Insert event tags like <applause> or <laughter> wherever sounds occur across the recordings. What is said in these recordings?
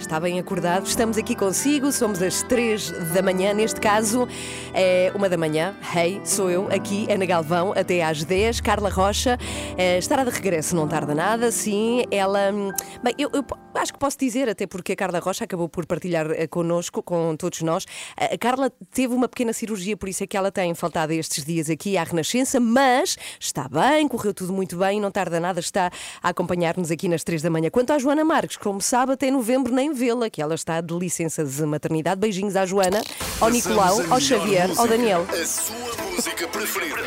Está bem acordado? Estamos aqui consigo, somos às 3 da manhã, neste caso é uma da manhã. Hey, sou eu aqui, Ana Galvão, até às 10. Carla Rocha eh, estará de regresso, não tarda nada, sim. Ela. hum, Bem, eu, eu acho que posso dizer, até porque a Carla Rocha acabou por partilhar eh, connosco, com todos nós. A Carla teve uma pequena cirurgia, por isso é que ela tem faltado estes dias aqui à Renascença, mas está bem, correu tudo muito bem, não tarda nada, está a acompanhar-nos aqui nas 3 da manhã. Quanto à Joana Marques, como sabe, até novembro nem vê-la, que ela está de licença de maternidade. Beijinhos à Joana, ao Nicolau, ao Xavier, música, ao Daniel. A sua música preferida.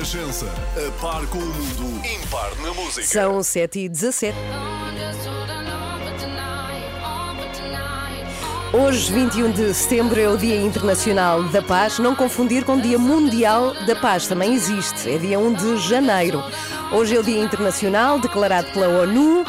Renascença, a par com o mundo, impar na música. São 7 e 17. Hoje, 21 de setembro, é o Dia Internacional da Paz. Não confundir com o Dia Mundial da Paz, também existe. É dia 1 de janeiro. Hoje é o Dia Internacional, declarado pela ONU.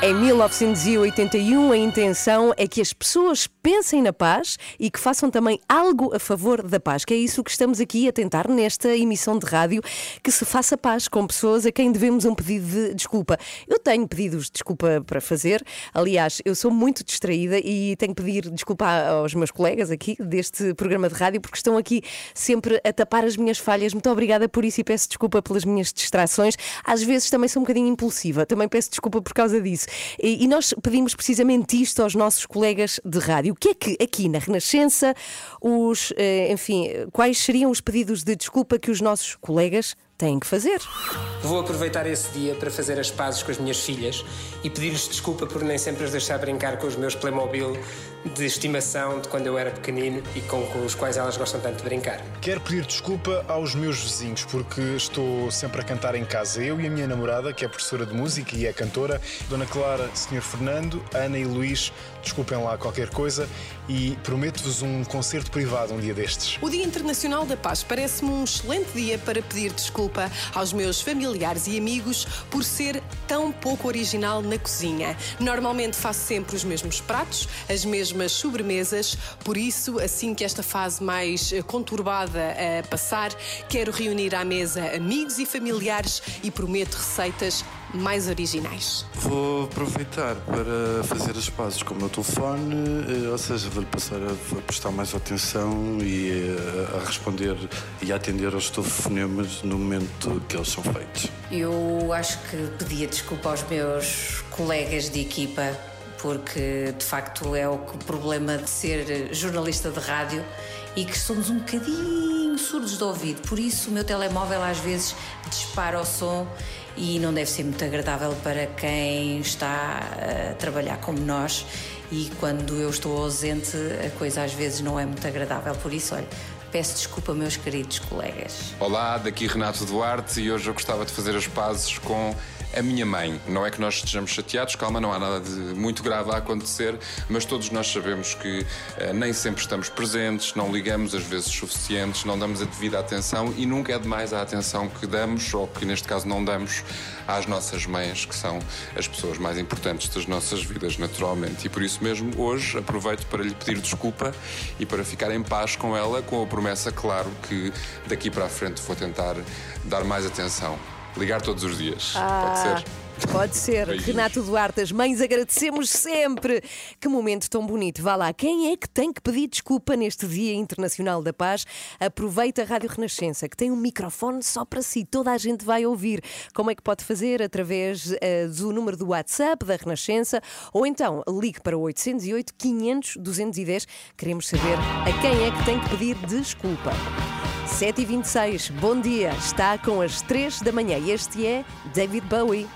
Em 1981, a intenção é que as pessoas pensem na paz e que façam também algo a favor da paz, que é isso que estamos aqui a tentar nesta emissão de rádio, que se faça paz com pessoas a quem devemos um pedido de desculpa. Eu tenho pedidos de desculpa para fazer, aliás, eu sou muito distraída e tenho que pedir desculpa aos meus colegas aqui deste programa de rádio, porque estão aqui sempre a tapar as minhas falhas. Muito obrigada por isso e peço desculpa pelas minhas distrações. Às vezes também sou um bocadinho impulsiva, também peço desculpa por causa disso. E, e nós pedimos precisamente isto aos nossos colegas de rádio. O que é que aqui na Renascença, os, eh, enfim, quais seriam os pedidos de desculpa que os nossos colegas têm que fazer? Vou aproveitar esse dia para fazer as pazes com as minhas filhas e pedir-lhes desculpa por nem sempre as deixar brincar com os meus Playmobil de estimação de quando eu era pequenino e com, com os quais elas gostam tanto de brincar. Quero pedir desculpa aos meus vizinhos porque estou sempre a cantar em casa. Eu e a minha namorada, que é professora de música e é cantora, Dona Clara, Sr. Fernando, Ana e Luís, desculpem lá qualquer coisa e prometo-vos um concerto privado um dia destes. O Dia Internacional da Paz parece-me um excelente dia para pedir desculpa aos meus familiares e amigos por ser tão pouco original na cozinha. Normalmente faço sempre os mesmos pratos, as mesmas sobremesas, por isso, assim que esta fase mais eh, conturbada eh, passar, quero reunir à mesa amigos e familiares e prometo receitas mais originais. Vou aproveitar para fazer as pazes com o meu telefone, eh, ou seja, vou-lhe passar a, prestar mais atenção e a responder e a atender aos telefonemas no momento que eles são feitos. Eu acho que pedia desculpa aos meus colegas de equipa, porque de facto é o problema de ser jornalista de rádio e que somos um bocadinho surdos de ouvido. Por isso, o meu telemóvel às vezes dispara o som e não deve ser muito agradável para quem está a trabalhar como nós. E quando eu estou ausente, a coisa às vezes não é muito agradável. Por isso, olha, peço desculpa, meus queridos colegas. Olá, daqui Renato Duarte e hoje eu gostava de fazer as pazes com a minha mãe. Não é que nós estejamos chateados, calma, não há nada de muito grave a acontecer, mas todos nós sabemos que eh, nem sempre estamos presentes, não ligamos as vezes suficientes, não damos a devida atenção e nunca é demais a atenção que damos, ou que neste caso não damos, às nossas mães, que são as pessoas mais importantes das nossas vidas, naturalmente. E por isso mesmo, hoje aproveito para lhe pedir desculpa e para ficar em paz com ela, com a promessa, claro, que daqui para a frente vou tentar dar mais atenção. Ligar todos os dias. Pode ser? Pode ser. Beijinhos. Renato Duarte, as mães agradecemos sempre. Que momento tão bonito. Vá lá, quem é que tem que pedir desculpa neste Dia Internacional da Paz? Aproveita a Rádio Renascença, que tem um microfone só para si. Toda a gente vai ouvir. Como é que pode fazer? Através eh, do número do WhatsApp da Renascença ou então ligue para o 808 500 210. Queremos saber a quem é que tem que pedir desculpa. 7h26, bom dia. Está com as 3 da manhã. Este é David Bowie.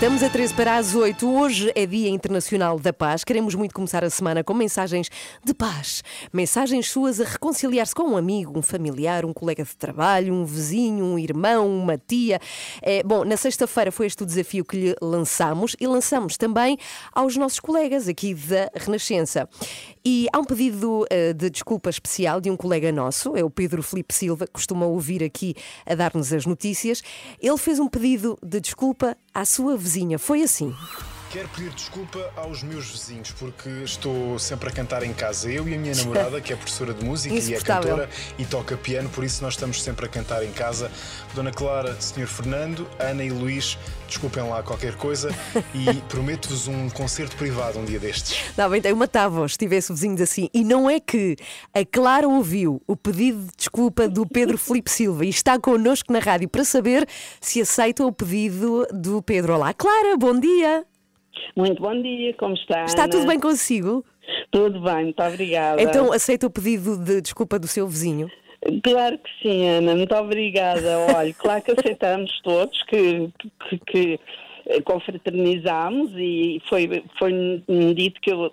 Estamos a 13 para as 8. Hoje é Dia Internacional da Paz. Queremos muito começar a semana com mensagens de paz. Mensagens suas a reconciliar-se com um amigo, um familiar, um colega de trabalho, um vizinho, um irmão, uma tia. É, bom, na sexta-feira foi este o desafio que lhe lançamos e lançamos também aos nossos colegas aqui da Renascença. E há um pedido uh, de desculpa especial de um colega nosso, é o Pedro Felipe Silva, que costuma ouvir aqui a dar-nos as notícias. Ele fez um pedido de desculpa à sua vizinha. Foi assim. Quero pedir desculpa aos meus vizinhos porque estou sempre a cantar em casa. Eu e a minha namorada, que é professora de música e é cantora e toca piano, por isso nós estamos sempre a cantar em casa. Dona Clara, Sr. Fernando, Ana e Luís, desculpem lá qualquer coisa <laughs> e prometo-vos um concerto privado um dia destes. Não, bem, eu matava-vos se tivesse vizinhos assim. E não é que a Clara ouviu o pedido de desculpa do Pedro <laughs> Felipe Silva e está connosco na rádio para saber se aceita o pedido do Pedro. Olá, Clara, bom dia. Muito bom dia, como está? Está Ana? tudo bem consigo? Tudo bem, muito obrigada. Então aceita o pedido de desculpa do seu vizinho? Claro que sim, Ana, muito obrigada. <laughs> Olha, claro que aceitamos todos que, que, que confraternizamos e foi, foi dito que eu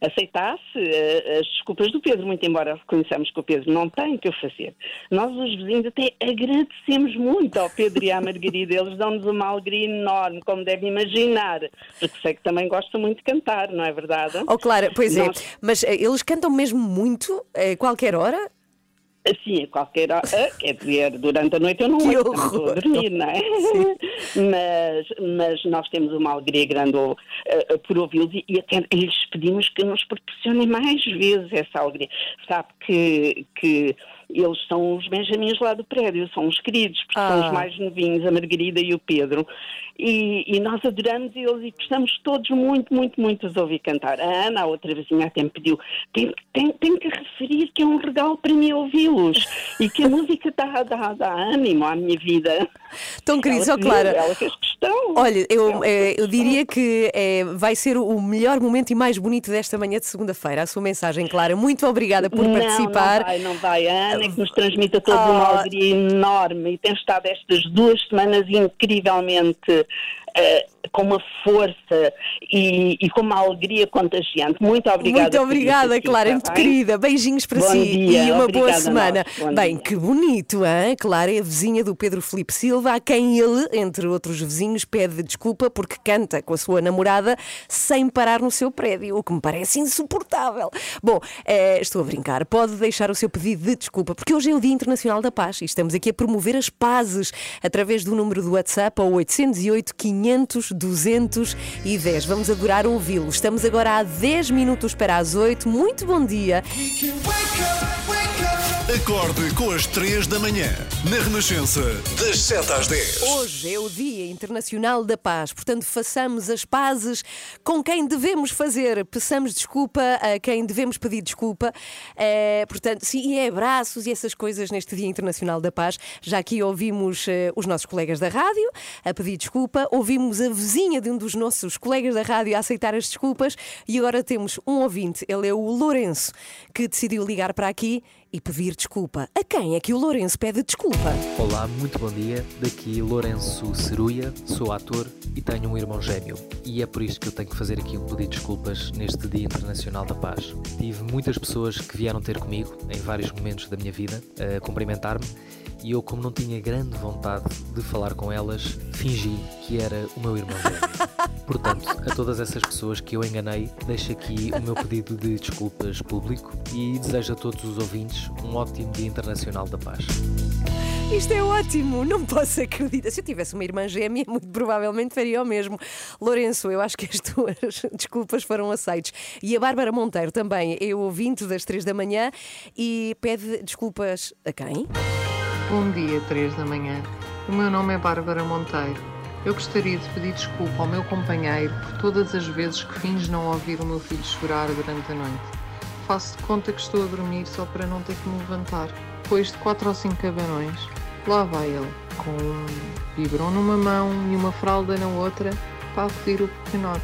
aceitasse uh, as desculpas do Pedro, muito embora reconheçamos que o Pedro não tem que o fazer. Nós, os vizinhos, até agradecemos muito ao Pedro e à <laughs> Margarida. Eles dão-nos uma alegria enorme, como deve imaginar, porque sei que também gostam muito de cantar, não é verdade? Oh, claro, pois é. Nós... é. Mas uh, eles cantam mesmo muito, a qualquer hora? Assim, a qualquer hora, <laughs> quer dizer, durante a noite eu não que estou a dormir, não é? mas, mas nós temos uma alegria grande uh, por ouvi-los e, e até lhes pedimos que nos proporcionem mais vezes essa alegria. Sabe que, que eles são os Benjamins lá do prédio, são os queridos, porque ah. são os ah. mais novinhos, a Margarida e o Pedro. E, e, nós adoramos eles e gostamos todos muito, muito, muito de ouvir cantar. A Ana, a outra vizinha, até me pediu: tem, tem, tem que referir que é um regalo para mim ouvi-los e que a música dá, dá, dá ânimo à minha vida. Tão queridos, ó Clara. Ela fez questão. Olha, eu, é, eu diria que é, vai ser o melhor momento e mais bonito desta manhã de segunda-feira. A sua mensagem, Clara. Muito obrigada por não, participar. Não vai, não vai, Ana, que nos transmite a todos oh. uma alegria enorme e tem estado estas duas semanas incrivelmente uh, com uma força e, e, com uma alegria contagiante. Muito obrigada. Muito obrigada, Clara, muito querida. Beijinhos para Bom si dia, e uma obrigada boa semana. Bem, dia. que bonito, hein? Clara é a vizinha do Pedro Felipe Silva, a quem ele, entre outros vizinhos, pede desculpa porque canta com a sua namorada sem parar no seu prédio, o que me parece insuportável. Bom, é, estou a brincar. Pode deixar o seu pedido de desculpa, porque hoje é o Dia Internacional da Paz e estamos aqui a promover as pazes através do número do WhatsApp ao 808 500 210. Vamos adorar ouvi-lo. Estamos agora a 10 minutos para as 8. Muito bom dia. Acorde com as 3 da manhã, na Renascença, das 7 às 10. Hoje é o Dia Internacional da Paz, portanto, façamos as pazes com quem devemos fazer. Peçamos desculpa a quem devemos pedir desculpa. É, portanto, sim, e é abraços e essas coisas neste Dia Internacional da Paz. Já aqui ouvimos uh, os nossos colegas da rádio a pedir desculpa, ouvimos a vizinha de um dos nossos colegas da rádio a aceitar as desculpas e agora temos um ouvinte, ele é o Lourenço, que decidiu ligar para aqui e pedir desculpa. A quem é que o Lourenço pede desculpa? Olá, muito bom dia. Daqui Lourenço Ceruia, sou ator e tenho um irmão gêmeo. E é por isso que eu tenho que fazer aqui um pedido de desculpas neste Dia Internacional da Paz. Tive muitas pessoas que vieram ter comigo em vários momentos da minha vida a cumprimentar-me e eu, como não tinha grande vontade de falar com elas, fingi que era o meu irmão gêmeo. <laughs> Portanto, a todas essas pessoas que eu enganei, deixo aqui o meu pedido de desculpas público e desejo a todos os ouvintes um ótimo Dia Internacional da Paz. Isto é ótimo, não posso acreditar. Se eu tivesse uma irmã gêmea, muito provavelmente faria o mesmo. Lourenço, eu acho que as tuas <laughs> desculpas foram aceites. E a Bárbara Monteiro também é ouvinte das três da manhã e pede desculpas a quem? Bom dia, 3 da manhã. O meu nome é Bárbara Monteiro. Eu gostaria de pedir desculpa ao meu companheiro por todas as vezes que finge não ouvir o meu filho chorar durante a noite. Faço de conta que estou a dormir só para não ter que me levantar. Depois de 4 ou 5 cabarões, lá vai ele, com um biberon numa mão e uma fralda na outra, para acudir o pequenote.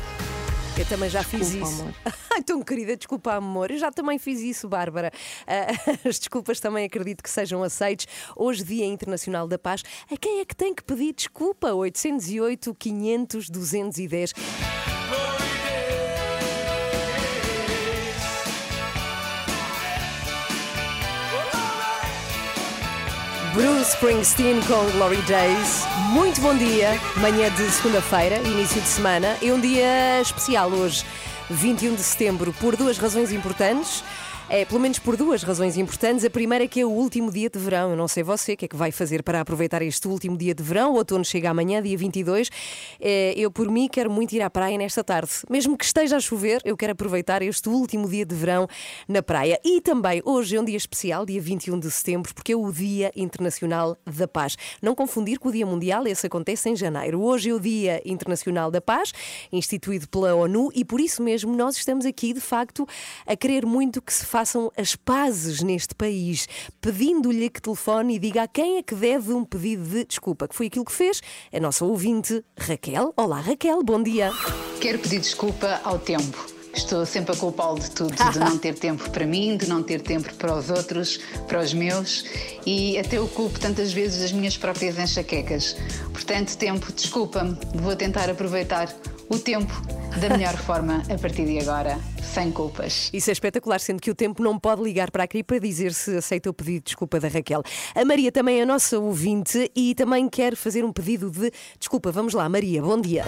Eu também já fiz Desculpa, isso. amor. <laughs> Ai, tão querida, desculpa, amor. Eu já também fiz isso, Bárbara. Ah, <laughs> As desculpas também acredito que sejam aceites. Hoje, Dia Internacional da Paz. A quem é que tem que pedir desculpa? 808 500 210. Bruce Springsteen com Glory Days. Muito bom dia, manhã de segunda-feira, início de semana. É um dia especial hoje, 21 de setembro, por duas razões importantes. É, pelo menos por duas razões importantes. A primeira é que é o último dia de verão. Eu não sei você o que é que vai fazer para aproveitar este último dia de verão. O outono chega amanhã, dia 22. É, eu, por mim, quero muito ir à praia nesta tarde. Mesmo que esteja a chover, eu quero aproveitar este último dia de verão na praia. E também, hoje é um dia especial, dia 21 de setembro, porque é o Dia Internacional da Paz. Não confundir com o Dia Mundial, esse acontece em janeiro. Hoje é o Dia Internacional da Paz, instituído pela ONU, e por isso mesmo nós estamos aqui, de facto, a querer muito que se façam as pazes neste país, pedindo-lhe que telefone e diga a quem é que deve um pedido de desculpa, que foi aquilo que fez a nossa ouvinte Raquel. Olá, Raquel, bom dia. Quero pedir desculpa ao tempo. Estou sempre a culpá-lo de tudo, de não ter tempo para mim, de não ter tempo para os outros, para os meus e até o culpo tantas vezes das minhas próprias enxaquecas. Portanto, tempo, desculpa-me, vou tentar aproveitar o tempo da melhor <laughs> forma a partir de agora, sem culpas. Isso é espetacular, sendo que o tempo não pode ligar para aqui para dizer se aceita o pedido de desculpa da Raquel. A Maria também é a nossa ouvinte e também quer fazer um pedido de desculpa. Vamos lá, Maria, bom dia.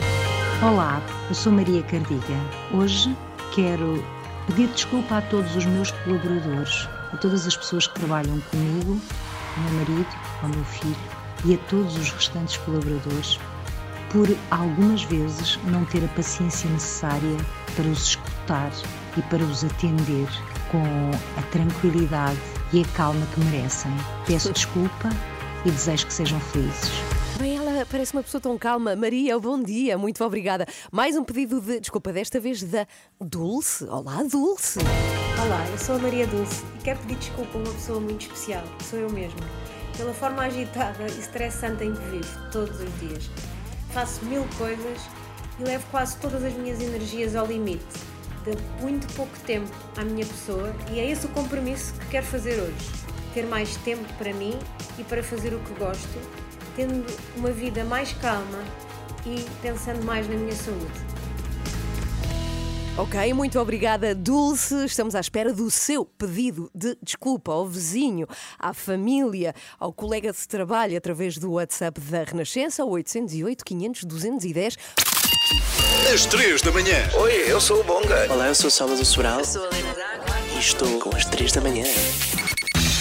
Olá, eu sou Maria Cardiga. Hoje quero pedir desculpa a todos os meus colaboradores, a todas as pessoas que trabalham comigo, ao meu marido, ao meu filho e a todos os restantes colaboradores por algumas vezes não ter a paciência necessária para os escutar e para os atender com a tranquilidade e a calma que merecem. Peço desculpa e desejo que sejam felizes. Bem, ela parece uma pessoa tão calma. Maria, bom dia, muito obrigada. Mais um pedido de desculpa, desta vez da Dulce. Olá, Dulce. Olá, eu sou a Maria Dulce e quero pedir desculpa a uma pessoa muito especial, que sou eu mesma, pela forma agitada e estressante em que vivo todos os dias. Faço mil coisas e levo quase todas as minhas energias ao limite. De muito pouco tempo à minha pessoa e é esse o compromisso que quero fazer hoje. Ter mais tempo para mim e para fazer o que gosto, tendo uma vida mais calma e pensando mais na minha saúde. Ok, muito obrigada, Dulce. Estamos à espera do seu pedido de desculpa ao vizinho, à família, ao colega de trabalho através do WhatsApp da Renascença, 808 500 210. Às 3 da manhã. Oi, eu sou o Bonga. Olá, eu sou o Salvador Sobral. Eu sou a Helena E estou com as 3 da manhã.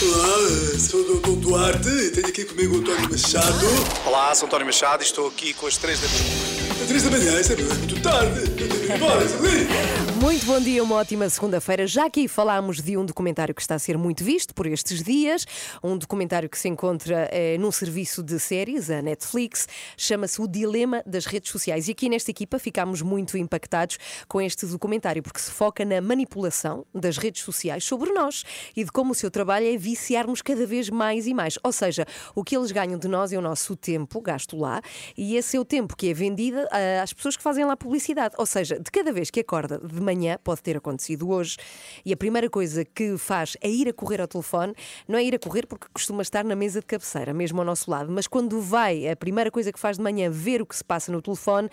Olá, sou o Dr. Duarte e tenho aqui comigo o António Machado. Olá, sou António Machado e estou aqui com as 3 da manhã. 3 da manhã, isso é muito tarde. Eu tenho de ir embora, Salim. Muito bom dia, uma ótima segunda-feira. Já aqui falámos de um documentário que está a ser muito visto por estes dias, um documentário que se encontra eh, num serviço de séries, a Netflix, chama-se O Dilema das Redes Sociais. E aqui nesta equipa ficámos muito impactados com este documentário, porque se foca na manipulação das redes sociais sobre nós e de como o seu trabalho é viciar-nos cada vez mais e mais. Ou seja, o que eles ganham de nós é o nosso tempo, gasto lá, e esse é o tempo que é vendido ah, às pessoas que fazem lá publicidade. Ou seja, de cada vez que acorda de manhã, pode ter acontecido hoje, e a primeira coisa que faz é ir a correr ao telefone, não é ir a correr porque costuma estar na mesa de cabeceira, mesmo ao nosso lado, mas quando vai, a primeira coisa que faz de manhã, ver o que se passa no telefone,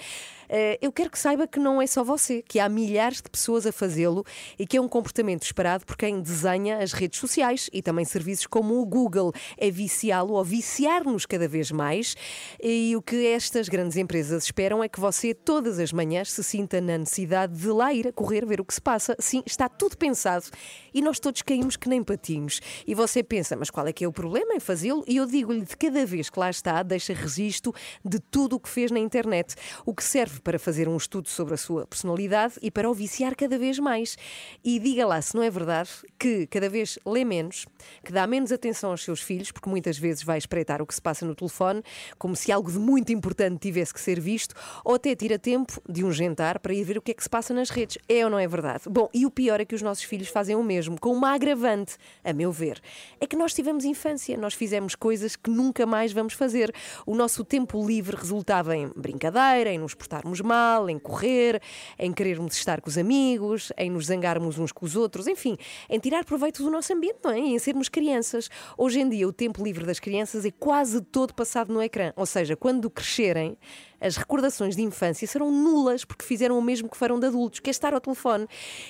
eh, eu quero que saiba que não é só você, que há milhares de pessoas a fazê-lo e que é um comportamento esperado por quem desenha as redes sociais e também serviços como o Google. É viciá-lo ou viciar-nos cada vez mais. E o que estas grandes empresas esperam é que você, todas as manhãs, se sinta na necessidade de lá ir a correr, ver o que se passa. Sim, está tudo pensado e nós todos caímos que nem patinhos. E você pensa, mas qual é que é o problema em fazê-lo? E eu digo-lhe, de cada vez que lá está, deixa registro de tudo o que fez na internet, o que serve para fazer um estudo sobre a sua personalidade e para o viciar cada vez mais. E diga lá se não é verdade que cada vez lê menos, que dá menos atenção aos seus filhos, porque muitas vezes vai espreitar o que se passa no telefone, como se algo de muito importante tivesse que ser visto, ou até tira tempo de um jantar para ir ver o que é que se passa nas redes. É ou não é verdade? Bom, e o pior é que os nossos filhos fazem o mesmo, com uma agravante, a meu ver. É que nós tivemos infância, nós fizemos coisas que nunca mais vamos fazer. O nosso tempo livre resultava em brincadeira, em nos portarmos mal, em correr, em querermos estar com os amigos, em nos zangarmos uns com os outros, enfim, em tirar proveito do nosso ambiente, não é? Em sermos crianças. Hoje em dia, o tempo livre das crianças é quase todo passado no ecrã. Ou seja, quando crescerem, as recordações de infância serão nulas porque fizeram o mesmo que foram de adultos, que é estar ao telefone.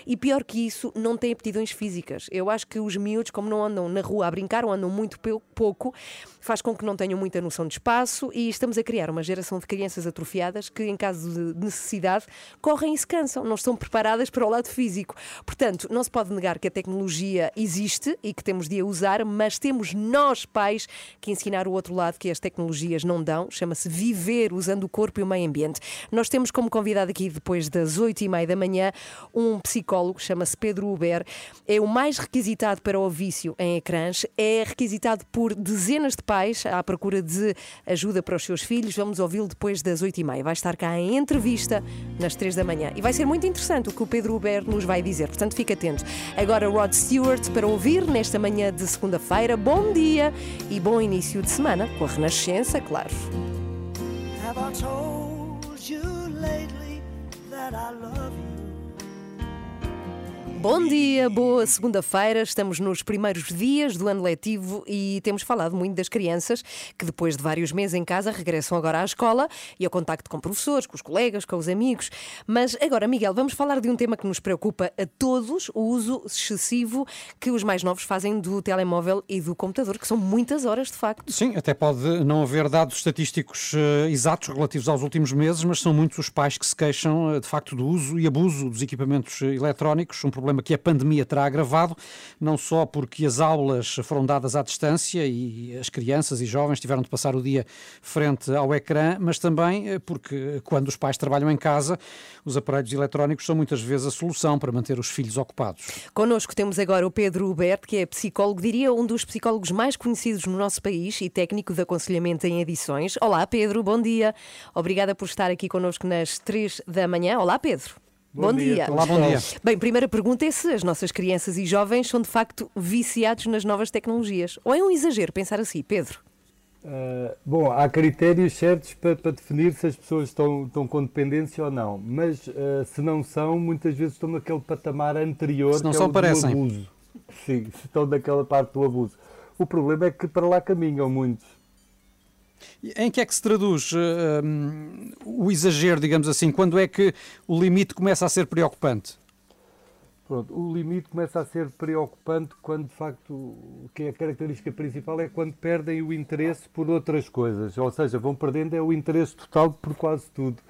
E pior que isso, não têm aptidões físicas. Eu acho que os miúdos, como não andam na rua a brincar ou andam muito pouco, faz com que não tenham muita noção de espaço e estamos a criar uma geração de crianças atrofiadas que, em caso de necessidade, correm e se cansam, não estão preparadas para o lado físico. Portanto, não se pode negar que a tecnologia existe e que temos de a usar, mas temos nós, pais, que ensinar o outro lado que as tecnologias não dão, chama-se viver usando o corpo e o meio ambiente. Nós temos como convidado aqui, depois das oito e meia da manhã, um psicólogo, chama-se Pedro Uber. É o mais requisitado para o vício em ecrãs, é requisitado por dezenas de pais à procura de ajuda para os seus filhos. Vamos ouvi-lo depois das oito e meia. Vai estar cá em entrevista nas três da manhã. E vai ser muito interessante o que o Pedro Uber nos vai dizer, portanto fica atento. Agora Rod Stewart para ouvir nesta manhã de segunda-feira. Bom dia e bom início de semana com a Renascença, claro. Have I told you lately that I love you? Bom dia, boa segunda-feira. Estamos nos primeiros dias do ano letivo e temos falado muito das crianças que, depois de vários meses em casa, regressam agora à escola e ao contacto com professores, com os colegas, com os amigos. Mas agora, Miguel, vamos falar de um tema que nos preocupa a todos: o uso excessivo que os mais novos fazem do telemóvel e do computador, que são muitas horas de facto. Sim, até pode não haver dados estatísticos uh, exatos relativos aos últimos meses, mas são muitos os pais que se queixam uh, de facto do uso e abuso dos equipamentos uh, eletrónicos, um problema problema que a pandemia terá agravado, não só porque as aulas foram dadas à distância e as crianças e jovens tiveram de passar o dia frente ao ecrã, mas também eh, porque quando os pais trabalham em casa, os aparelhos eletrónicos são muitas vezes a solução para manter os filhos ocupados. Connosco temos agora o Pedro Huberto, que é psicólogo, diria um dos psicólogos mais conhecidos no nosso país e técnico de aconselhamento em edições. Olá, Pedro, bom dia. Obrigada por estar aqui connosco nas três da manhã. Olá, Pedro. Bom, bom dia. dia. Olá, bom dia. Bem, primeira pergunta é se as nossas crianças e jovens são de facto viciados nas novas tecnologias. Ou é um exagero pensar assim, Pedro? Uh, bom, há critérios certos para, para, definir se as pessoas estão, estão com dependência ou não, mas uh, se não são, muitas vezes estão naquele patamar anterior se não que são, é o parecem. do abuso. Sim, se estão naquela parte do abuso. O problema é que para lá caminham muitos. Em que é que se traduz uh, um, o exagero, digamos assim? Quando é que o limite começa a ser preocupante? Pronto, o limite começa a ser preocupante quando, de facto, que é a característica principal é quando perdem o interesse por outras coisas. Ou seja, vão perdendo é o interesse total por quase tudo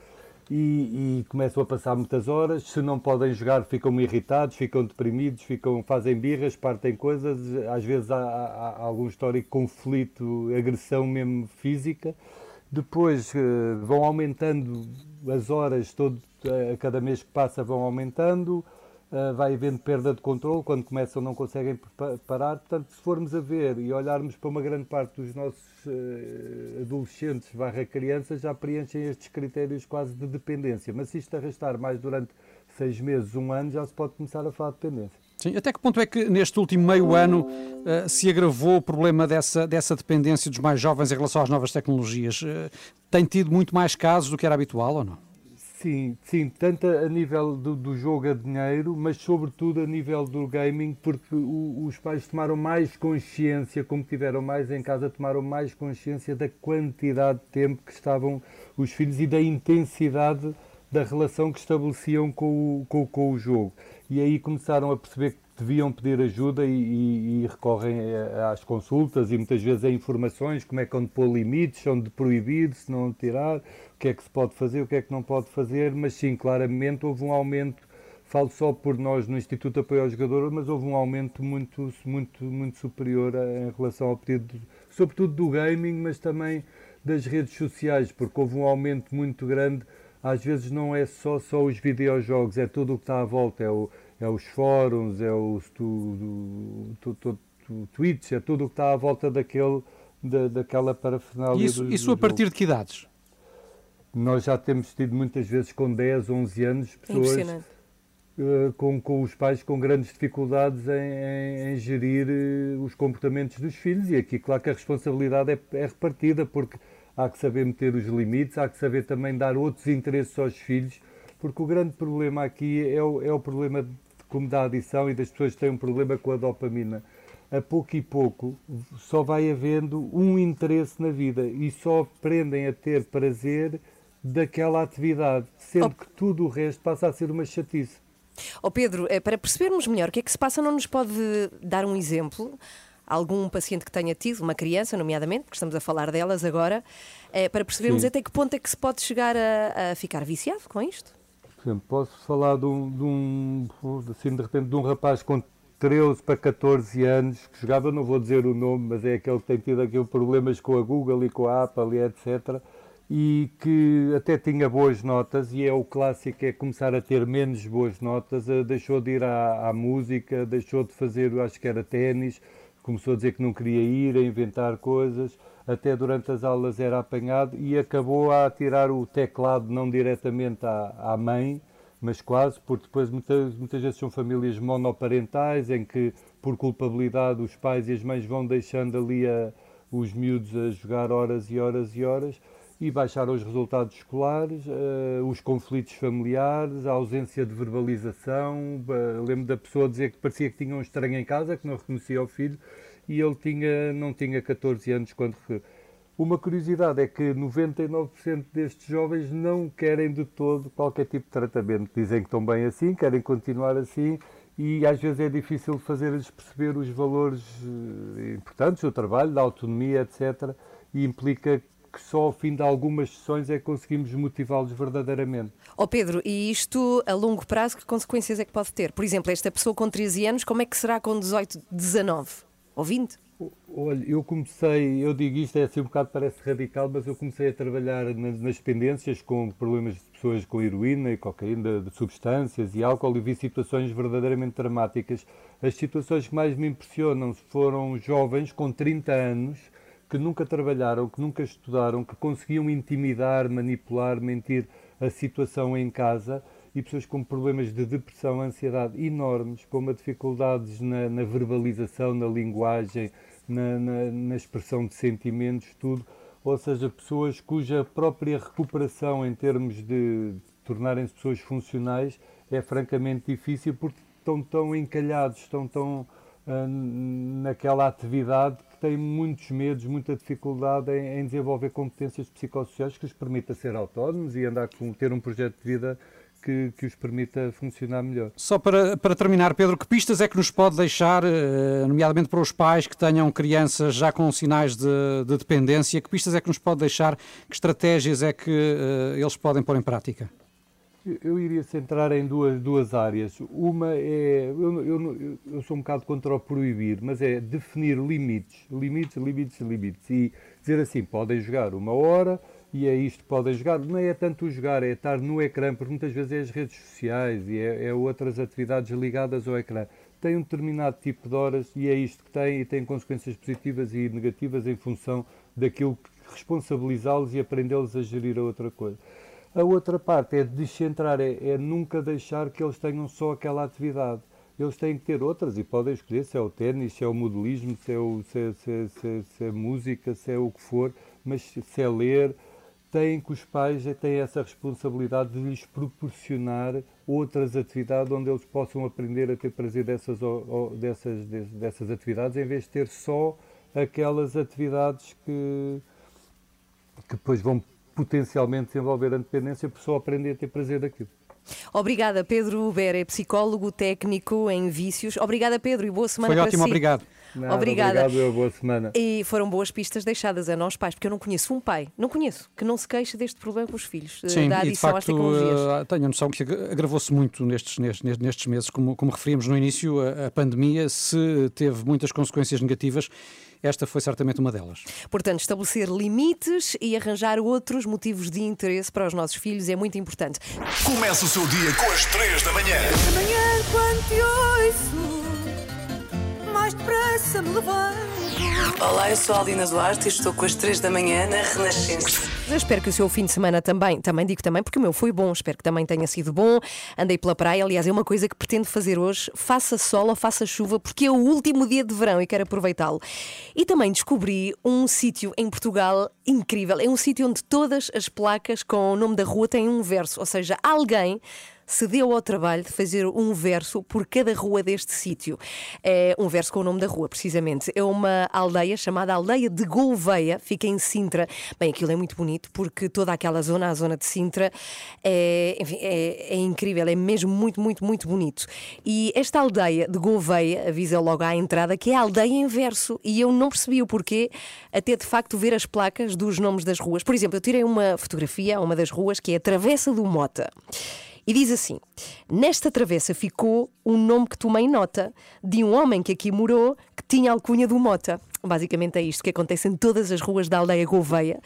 e, e, começam a passar muitas horas. Se não podem jogar, ficam irritados, ficam deprimidos, ficam, fazem birras, partem coisas. Às vezes há, há, há algum histórico conflito, agressão mesmo física. Depois uh, vão aumentando as horas, todo, a cada mês que passa vão aumentando. Uh, vai havendo perda de controle, quando começam não conseguem parar. Portanto, se formos a ver e olharmos para uma grande parte dos nossos uh, adolescentes barra crianças, já preenchem estes critérios quase de dependência. Mas se isto arrastar mais durante seis meses, um ano, já se pode começar a falar de dependência. Sim, até que ponto é que neste último meio ano uh, se agravou o problema dessa, dessa dependência dos mais jovens em relação às novas tecnologias? tem tido muito mais casos do que era habitual ou não? Sim, sim, tanto a nível do, do, jogo a dinheiro, mas sobretudo a nível do gaming, porque o, os pais tomaram mais consciência, como tiveram mais em casa, tomaram mais consciência da quantidade de tempo que estavam os filhos e da intensidade da relação que estabeleciam com o, com, com o jogo. E aí começaram a perceber que deviam pedir ajuda e, e, e, recorrem às consultas e muitas vezes a informações, como é que onde pôr limites, onde proibir, se não tirar, o que é que se pode fazer, o que é que não pode fazer, mas sim, claramente houve um aumento, falo só por nós no Instituto de Apoio ao Jogador, mas houve um aumento muito, muito, muito superior em relação ao pedido, sobretudo do gaming, mas também das redes sociais, porque houve um aumento muito grande, às vezes não é só, só os videojogos, é tudo o que está à volta, é o é os fóruns, é os tu, tu, tu, tu, tweets, é tudo o que está à volta daquele, da, daquela parafernália. Isso, do, isso do a partir de que idades? Nós já temos tido muitas vezes com 10, 11 anos pessoas uh, com, com os pais com grandes dificuldades em, em, em gerir uh, os comportamentos dos filhos e aqui claro que a responsabilidade é, é repartida porque há que saber meter os limites, há que saber também dar outros interesses aos filhos, porque o grande problema aqui é o, é o problema de, como da adição e das pessoas que têm um problema com a dopamina. A pouco e pouco só vai havendo um interesse na vida e só aprendem a ter prazer daquela atividade, sendo oh. que tudo o resto passa a ser uma chatice. Oh Pedro, eh, para percebermos melhor o que é que se passa, não nos pode dar um exemplo? algum paciente que tenha tido, uma criança, nomeadamente, porque estamos a falar delas agora, é, para percebermos Sim. até que ponto é que se pode chegar a, a ficar viciado com isto? Por exemplo, posso falar de um, de um, assim, de repente, de um rapaz com 13 para 14 anos que jogava, não vou dizer o nome, mas é aquele que tem tido aqui problemas com a Google e com a Apple e etc. E que até tinha boas notas, e é o clássico: é começar a ter menos boas notas. Eh, deixou de ir à, à música, deixou de fazer, acho que era ténis, começou a dizer que não queria ir, a inventar coisas, até durante as aulas era apanhado e acabou a tirar o teclado não diretamente à, à mãe, mas quase, porque depois muitas, muitas vezes são famílias monoparentais em que por culpabilidade os pais e as mães vão deixando ali a, os miúdos a jogar horas e horas e horas e baixaram os resultados escolares, uh, os conflitos familiares, a ausência de verbalização. Uh, lembro da pessoa dizer que parecia que tinha um estranho em casa, que não reconhecia o filho, e ele tinha, não tinha 14 anos quando. Uma curiosidade é que 99% destes jovens não querem de todo qualquer tipo de tratamento. Dizem que estão bem assim, querem continuar assim e às vezes é difícil fazer-lhes perceber os valores eh, importantes do trabalho, da autonomia, etc. E implica que só ao fim de algumas sessões é que conseguimos motivá-los verdadeiramente. Ó oh Pedro, e isto a longo prazo, que consequências é que pode ter? Por exemplo, esta pessoa com 13 anos, como é que será com 18, 19 ou 20? Olha, eu comecei, eu digo isto, é assim um bocado parece radical, mas eu comecei a trabalhar nas, nas dependências com problemas de pessoas com heroína e cocaína, de substâncias e álcool e vi situações verdadeiramente dramáticas. As situações que mais me impressionam foram jovens com 30 anos que nunca trabalharam, que nunca estudaram, que conseguiam intimidar, manipular, mentir a situação em casa e pessoas com problemas de depressão, ansiedade enormes, com uma dificuldades na, na verbalização, na linguagem, na, na, na, expressão de sentimentos, tudo. Ou seja, pessoas cuja própria recuperação em termos de tornarem-se pessoas funcionais é francamente difícil porque estão tão encalhados, estão tão uh, naquela atividade têm muitos medos, muita dificuldade em, em, desenvolver competências psicossociais que os permita ser autónomos e andar com ter um projeto de vida que, que, os permita funcionar melhor. Só para, para terminar, Pedro, que pistas é que nos pode deixar, eh, nomeadamente para os pais que tenham crianças já com sinais de, de dependência, que pistas é que nos pode deixar, que estratégias é que uh, eles podem pôr em prática? Eu iria centrar em duas, duas áreas. Uma é. Eu, eu, eu, sou um bocado contra o proibir, mas é definir limites. Limites, limites, limites. E dizer assim: podem jogar uma hora e é isto podem jogar. Não é tanto o jogar, é estar no ecrã, porque muitas vezes é as redes sociais e é, é outras atividades ligadas ao ecrã. Tem um determinado tipo de horas e é isto que tem e tem consequências positivas e negativas em função daquilo que responsabilizá-los e aprendê-los a gerir a outra coisa. A outra parte é descentrar, é, é nunca deixar que eles tenham só aquela atividade. Eles têm que ter outras e podem escolher se é o ténis, se é o modelismo, se é, o, se, se, se, se é música, se é o que for, mas se é ler, têm que os pais têm essa responsabilidade de lhes proporcionar outras atividades onde eles possam aprender a ter prazer dessas, dessas, dessas atividades, em vez de ter só aquelas atividades que, que depois vão potencialmente desenvolver a dependência por só aprender a ter prazer daquilo. Obrigada, Pedro Uber, é psicólogo técnico em vícios. Obrigada, Pedro, e boa semana Foi para ótimo, si. obrigado. Nada, Obrigada. Obrigado, boa semana. E foram boas pistas deixadas a nós pais, porque eu não conheço um pai, não conheço, que não se queixe deste problema com os filhos, Sim, da adição e de facto, às tecnologias. Uh, tenho a noção que agravou-se muito nestes, nestes, nestes meses, como, como referimos no início, a, a pandemia se teve muitas consequências negativas esta foi certamente uma delas. Portanto, estabelecer limites e arranjar outros motivos de interesse para os nossos filhos é muito importante. Começa o seu dia com as 3 da manhã. Amanhã, quando te ouço, mais depressa me levanto. Olá, eu sou a Aldina Duarte e estou com as 3 da manhã na Renascença. Eu espero que o seu fim de semana também, também digo também, porque o meu foi bom, espero que também tenha sido bom. Andei pela praia, aliás, é uma coisa que pretendo fazer hoje, faça sol ou faça chuva, porque é o último dia de verão e quero aproveitá-lo. E também descobri um sítio em Portugal incrível. É um sítio onde todas as placas com o nome da rua têm um verso, ou seja, alguém se deu ao trabalho de fazer um verso por cada rua deste sítio. É um verso com o nome da rua, precisamente. É uma aldeia chamada Aldeia de Gouveia, fica em Sintra. Bem, aquilo é muito bonito porque toda aquela zona, a zona de Sintra, é, enfim, é, é incrível, é mesmo muito, muito, muito bonito. E esta aldeia de Gouveia avisa logo à entrada que é aldeia em verso e eu não percebi o porquê até de facto ver as placas dos nomes das ruas. Por exemplo, eu tirei uma fotografia a uma das ruas que é a Travessa do Mota. E diz assim: Nesta travessa ficou um nome que tomei nota de um homem que aqui morou que tinha alcunha do Mota. Basicamente é isto que acontece em todas as ruas da aldeia Gouveia.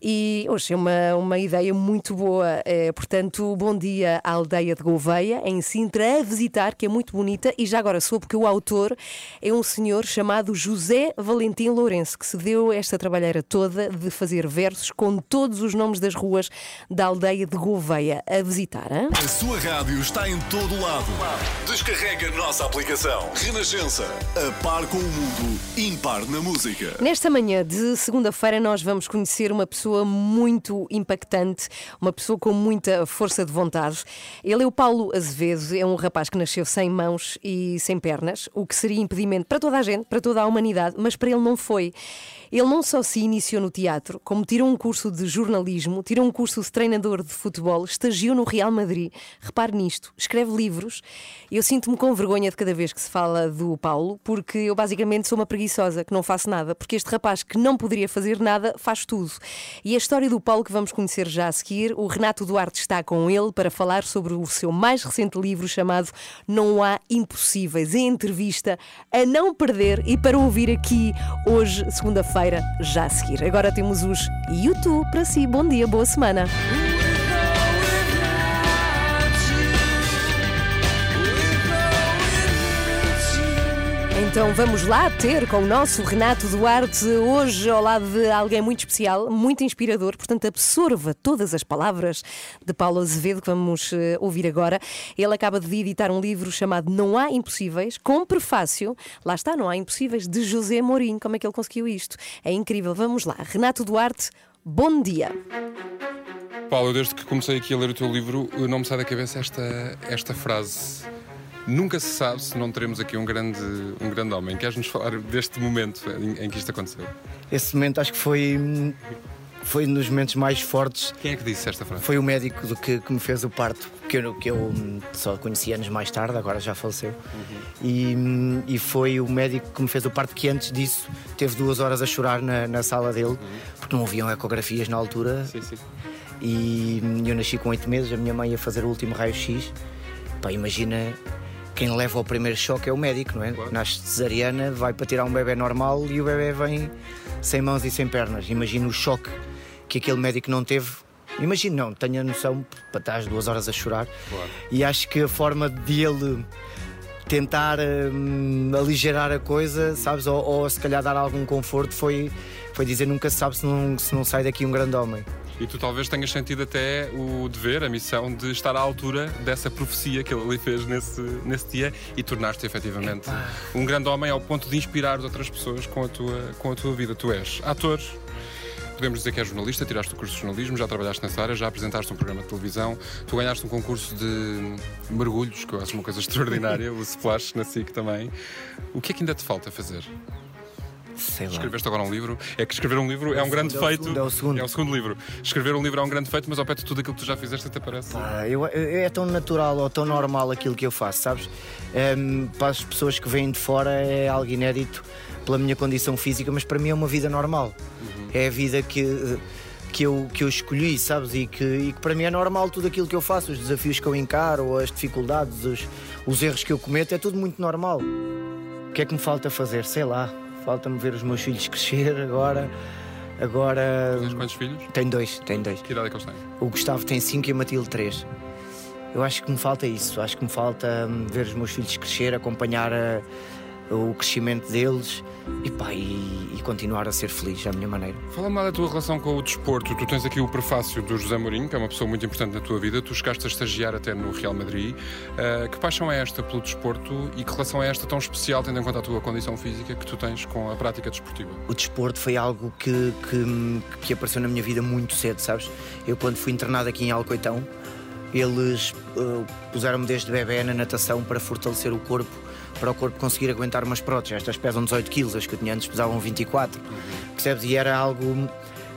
E hoje é uma, uma ideia muito boa. É, portanto, bom dia à aldeia de Gouveia, em Sintra, a visitar, que é muito bonita. E já agora soube que o autor é um senhor chamado José Valentim Lourenço, que se deu esta trabalheira toda de fazer versos com todos os nomes das ruas da aldeia de Gouveia a visitar. Hein? A sua rádio está em todo lado. Descarrega a nossa aplicação. Renascença. A par com o mundo, impar na música. Nesta manhã de segunda-feira, nós vamos conhecer uma pessoa muito impactante, uma pessoa com muita força de vontade. Ele é o Paulo Azevedo, é um rapaz que nasceu sem mãos e sem pernas, o que seria impedimento para toda a gente, para toda a humanidade, mas para ele não foi. Ele não só se iniciou no teatro, como tirou um curso de jornalismo, tirou um curso de treinador de futebol, estagiou no Real Madrid. Repare nisto, escreve livros. Eu sinto-me com vergonha de cada vez que se fala do Paulo, porque eu basicamente sou uma preguiçosa que não faço nada, porque este rapaz que não poderia fazer nada faz tudo. E a história do Paulo que vamos conhecer já a seguir, o Renato Duarte está com ele para falar sobre o seu mais recente livro chamado Não Há Impossíveis, em entrevista a não perder e para ouvir aqui hoje, segunda-feira feira já a seguir. Agora temos os YouTube para si. Bom dia, boa semana. Então vamos lá ter com o nosso Renato Duarte hoje ao lado de alguém muito especial, muito inspirador, portanto absorva todas as palavras de Paulo Azevedo que vamos uh, ouvir agora. Ele acaba de editar um livro chamado Não Há Impossíveis, com prefácio, lá está, Não Há Impossíveis, de José Mourinho. Como é que ele conseguiu isto? É incrível. Vamos lá. Renato Duarte, bom dia. Paulo, desde que comecei aqui a ler o teu livro, não me sai da cabeça esta, esta frase. Nunca se sabe se não teremos aqui um grande, um grande homem. Queres-nos falar deste momento em, em, que isto aconteceu? Esse momento acho que foi, foi um dos momentos mais fortes. Quem é que disse esta frase? Foi o médico do que, que me fez o parto, que eu, que eu só conheci anos mais tarde, agora já faleceu. Uhum. E, e foi o médico que me fez o parto que antes disso teve duas horas a chorar na, na sala dele, uhum. porque não haviam ecografias na altura. Sim, sim. E eu nasci com oito meses, a minha mãe ia fazer o último raio-x. Pá, imagina quem leva o primeiro choque é o médico, não é? Claro. Nasce cesariana, vai para tirar um bebê normal e o bebê vem sem mãos e sem pernas. Imagina o choque que aquele médico não teve. Imagino, não, tenho a noção para estar as duas horas a chorar. Claro. E acho que a forma de ele tentar hum, aligerar a coisa, sabes? Ou, ou, se calhar dar algum conforto foi, foi dizer nunca se sabe se não, se não sai daqui um grande homem. E tu talvez tenhas sentido até o dever, a missão de estar à altura dessa profecia que ele ali fez nesse, nesse dia e tornar-te efetivamente Epa. um grande homem ao ponto de inspirar outras pessoas com a tua, com a tua vida. Tu és ator, podemos dizer que és jornalista, tiraste o curso de jornalismo, já trabalhaste nessa área, já apresentaste um programa de televisão, tu ganhaste um concurso de mergulhos, que eu acho uma coisa <laughs> extraordinária, o Splash na SIC também. O que é que ainda te falta fazer? Sei lá. Escreveste agora um livro. É que escrever um livro é um grande é feito. É o segundo. É o segundo livro. Escrever um livro é um grande feito, mas ao pé de tudo aquilo que tu já fizeste até parece. Pá, eu, é tão natural ou tão normal aquilo que eu faço, sabes? Um, para as pessoas que vêm de fora é algo inédito pela minha condição física, mas para mim é uma vida normal. Uhum. É a vida que que eu, que eu escolhi, sabes? E que, e que para mim é normal tudo aquilo que eu faço, os desafios que eu encaro, as dificuldades, os, os erros que eu cometo, é tudo muito normal. O que é que me falta fazer? Sei lá. Falta-me ver os meus filhos crescer agora. Agora. Tens quantos filhos? Tenho dois, tenho dois. Que idade é que eles têm? O Gustavo tem cinco e a Matilde três. Eu acho que me falta isso. Acho que me falta hum, ver os meus filhos crescer, acompanhar a, o crescimento deles e, pá, e, e continuar a ser feliz à minha maneira. Fala-me lá da tua relação com o desporto. Tu tens aqui o prefácio do José Mourinho, que é uma pessoa muito importante na tua vida. Tu chegaste a estagiar até no Real Madrid. Uh, que paixão é esta pelo desporto e que relação é esta tão especial, tendo em conta a tua condição física, que tu tens com a prática desportiva? O desporto foi algo que, que, que apareceu na minha vida muito cedo, sabes? Eu, quando fui internado aqui em Alcoitão, eles uh, puseram-me desde bebê na natação para fortalecer o corpo, para o corpo conseguir aguentar umas próteses. Estas pesam 18 quilos, as que eu tinha antes pesavam 24. Uhum. Percebes? E era algo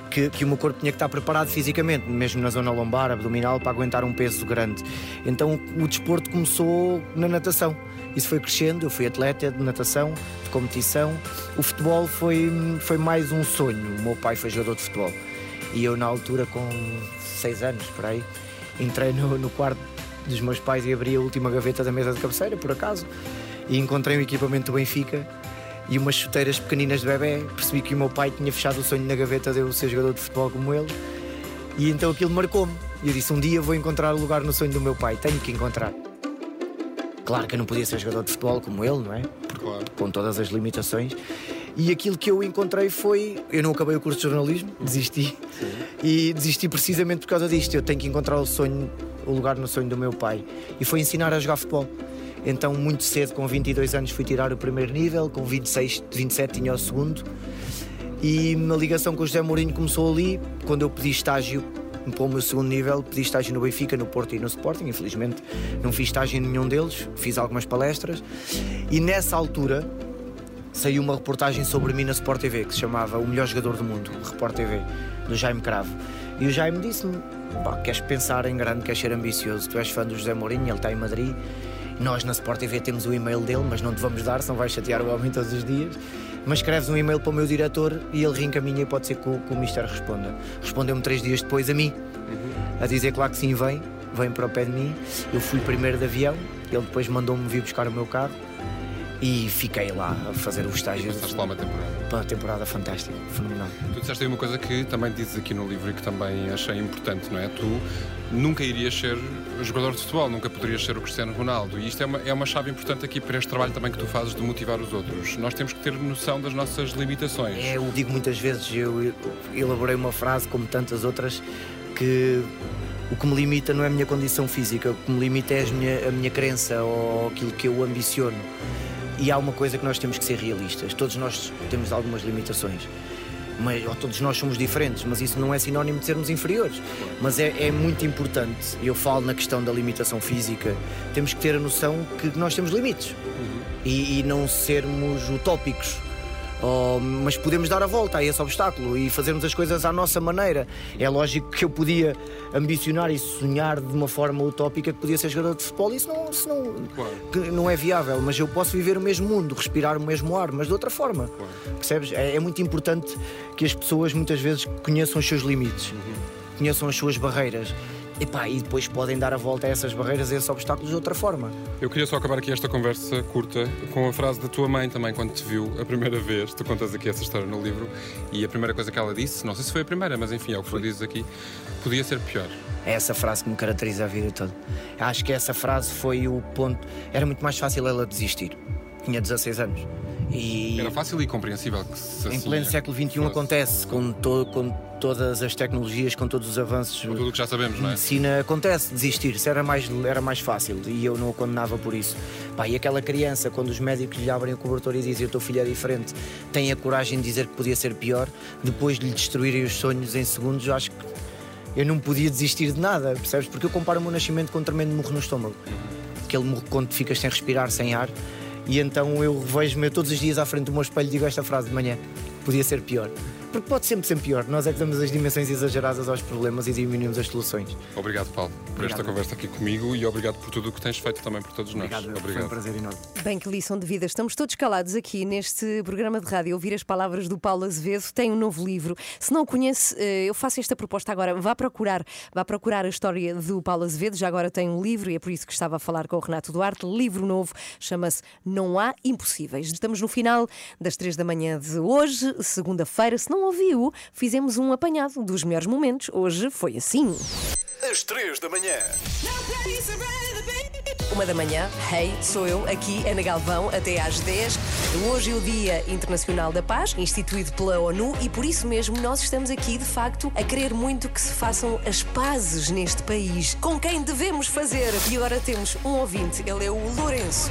que, que, o meu corpo tinha que estar preparado fisicamente, mesmo na zona lombar, abdominal, para aguentar um peso grande. Então o desporto começou na natação. Isso foi crescendo, eu fui atleta de natação, de competição. O futebol foi, foi mais um sonho. O meu pai foi jogador de futebol. E eu, na altura, com 6 anos, por aí, entrei no, no quarto dos meus pais e abri a última gaveta da mesa de cabeceira, por acaso, e encontrei o equipamento do Benfica e umas chuteiras pequeninas de bebê. Percebi que o meu pai tinha fechado o sonho na gaveta de eu ser jogador de futebol como ele. E então aquilo marcou-me. E eu disse: um dia vou encontrar o lugar no sonho do meu pai, tenho que encontrar. Claro que eu não podia ser jogador de futebol como ele, não é? Claro. Com todas as limitações. E aquilo que eu encontrei foi. Eu não acabei o curso de jornalismo, desisti. Sim. E desisti precisamente por causa disto. Eu tenho que encontrar o sonho, o lugar no sonho do meu pai. E foi ensinar a jogar futebol. Então, muito cedo, com 22 anos, fui tirar o primeiro nível, com 26, 27 tinha o segundo. E a ligação com o José Mourinho começou ali, quando eu pedi estágio para o meu segundo nível, pedi estágio no Benfica, no Porto e no Sporting. Infelizmente, não fiz estágio em nenhum deles, fiz algumas palestras. E nessa altura, saiu uma reportagem sobre mim na Sport TV que se chamava O Melhor Jogador do Mundo, Report TV, do Jaime Cravo. E o Jaime disse-me: queres pensar em grande, queres ser ambicioso, tu és fã do José Mourinho, ele está em Madrid. Nós na Sport TV temos o e-mail dele, mas não te vamos dar, senão vais chatear o homem todos os dias. Mas escreves um e-mail para o meu diretor e ele reencaminha e pode ser que o, que o Mister responda. Respondeu-me três dias depois a mim, a dizer claro que sim, vem, vem para o pé de mim. Eu fui primeiro de avião, ele depois mandou-me vir buscar o meu carro e fiquei lá a fazer o estágio. Passaste lá uma temporada. Uma temporada fantástica, fenomenal. Tu disseste aí uma coisa que também dizes aqui no livro e que também achei importante, não é? Tu nunca irias ser jogador de futebol, nunca poderias ser o Cristiano Ronaldo. E isto é uma, é uma chave importante aqui para este trabalho também que tu fazes de motivar os outros. Nós temos que ter noção das nossas limitações. É, eu digo muitas vezes, eu elaborei uma frase, como tantas outras, que o que me limita não é a minha condição física, o que me limita é a minha, a minha crença ou aquilo que eu ambiciono. E há uma coisa que nós temos que ser realistas. Todos nós temos algumas limitações. Mas, ou todos nós somos diferentes, mas isso não é sinónimo de sermos inferiores. Mas é, é muito importante, eu falo na questão da limitação física, temos que ter a noção que nós temos limites uhum. e, e não sermos utópicos Oh, mas podemos dar a volta a esse obstáculo e fazermos as coisas à nossa maneira. É lógico que eu podia ambicionar e sonhar de uma forma utópica que podia ser jogador de futebol, isso não, isso não, claro. não é viável, mas eu posso viver o mesmo mundo, respirar o mesmo ar, mas de outra forma. Claro. Percebes? É, é, muito importante que as pessoas muitas vezes conheçam os seus limites, uhum. conheçam as suas barreiras. Epá, e depois podem dar a volta a essas barreiras, a esses obstáculos de outra forma. Eu queria só acabar aqui esta conversa curta com a frase da tua mãe também, quando te viu a primeira vez. Tu contas aqui essa história no livro e a primeira coisa que ela disse, não sei se foi a primeira, mas enfim, é o que tu dizes aqui, podia ser pior. É essa frase que me caracteriza a vida toda. Acho que essa frase foi o ponto. Era muito mais fácil ela desistir. Tinha 16 anos. E Era fácil e compreensível que se Em pleno é século XXI acontece com, to, com todas as tecnologias, com todos os avanços. Com tudo o que já sabemos, não é? Medicina acontece desistir, se era mais, era mais fácil e eu não a condenava por isso. Pá, e aquela criança, quando os médicos lhe abrem o cobertor e dizem o teu filho é diferente, tem a coragem de dizer que podia ser pior, depois de lhe destruírem os sonhos em segundos, eu acho que eu não podia desistir de nada, percebes? Porque eu comparo o meu nascimento com um tremendo morro no estômago. Aquele morro quando ficas sem respirar, sem ar e então eu vejo-me todos os dias à frente do meu espelho e digo esta frase de manhã: podia ser pior. Porque pode sempre ser pior. Nós é que damos as dimensões exageradas aos problemas e diminuímos as soluções. Obrigado, Paulo, por obrigado. esta conversa aqui comigo e obrigado por tudo o que tens feito também por todos obrigado, nós. Obrigado, foi um prazer enorme. Bem, que lição de vida. Estamos todos calados aqui neste programa de rádio, ouvir as palavras do Paulo Azevedo. Tem um novo livro. Se não o conhece, eh, eu faço esta proposta agora. Vá procurar, vá procurar a história do Paulo Azevedo. Já agora tem um livro e é por isso que estava a falar com o Renato Duarte. Livro novo, chama-se Não Há Impossíveis. Estamos no final das três da manhã de hoje, segunda-feira. Se não ouviu, fizemos um apanhado dos melhores momentos. Hoje foi assim. Às três da manhã. uma da manhã. Hey, sou eu, aqui, Ana Galvão, até às 10. Hoje é o Dia Internacional da Paz, instituído pela ONU, e por isso mesmo nós estamos aqui, de facto, a querer muito que se façam as pazes neste país. Com quem devemos fazer? E agora temos um ouvinte, ele é o Lourenço.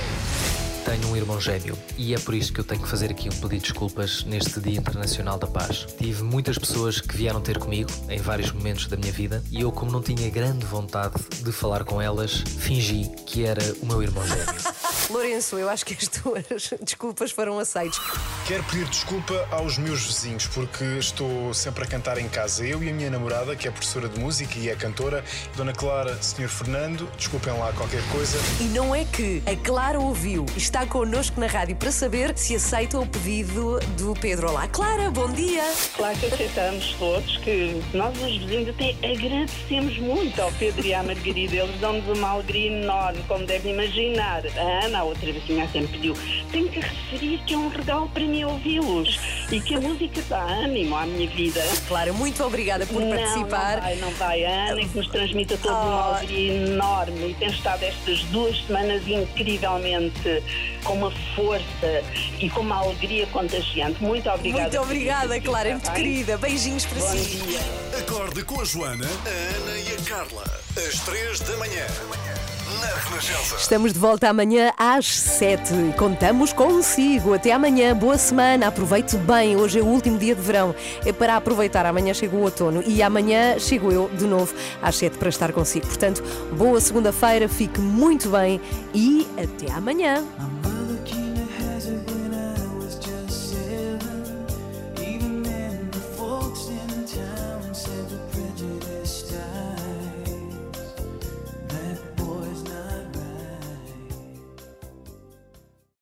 Tenho um irmão gêmeo e é por isso que eu tenho que fazer aqui um pedido de desculpas neste Dia Internacional da Paz. Tive muitas pessoas que vieram ter comigo em vários momentos da minha vida e eu, como não tinha grande vontade de falar com elas, fingi que era o meu irmão gêmeo. <laughs> Lourenço, eu acho que as tuas <laughs> desculpas foram aceites. Quero pedir desculpa aos meus vizinhos porque estou sempre a cantar em casa. Eu e a minha namorada, que é professora de música e é cantora, Dona Clara, Sr. Fernando, desculpem lá qualquer coisa. E não é que a Clara ouviu e está connosco na rádio para saber se aceita o pedido do Pedro. Olá, Clara, bom dia. Claro que aceitamos todos, que nós os vizinhos até agradecemos muito ao Pedro e à Margarida. Eles dão-nos uma alegria enorme, como devem imaginar. A Ana, a outra vizinha, sempre pediu: tenho que referir que é um regalo para mim ouvi-los e que a música dá ânimo à minha vida. Clara, muito obrigada por não, participar. Não vai, não vai. Ana que nos transmite a todos uma alegria enorme e tem estado estas duas semanas incrivelmente com uma força e com uma alegria contagiante. Muito obrigada. Muito obrigada, Clara, é muito querida. Beijinhos para Bom si. dia. Acorde com a Joana, a Ana e a Carla. Às três da manhã. Estamos de volta amanhã às 7. Contamos consigo. Até amanhã. Boa semana. Aproveite bem. Hoje é o último dia de verão. É para aproveitar. Amanhã chega o outono e amanhã chego eu de novo às 7 para estar consigo. Portanto, boa segunda-feira. Fique muito bem e até amanhã.